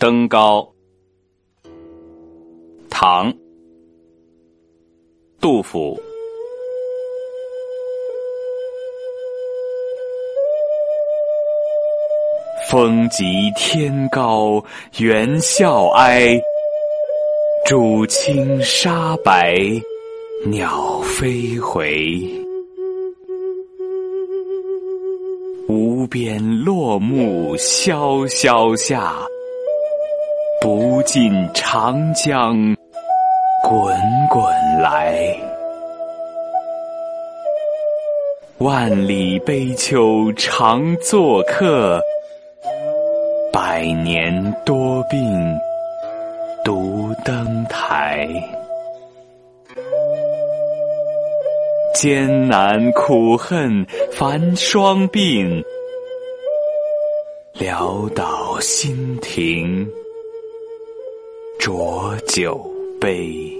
登高，唐，杜甫。风急天高猿啸哀，渚清沙白鸟飞回。无边落木萧萧下，不尽长江滚滚来。万里悲秋常作客，百年多病独登台。艰难苦恨繁霜鬓，潦倒新停浊酒杯。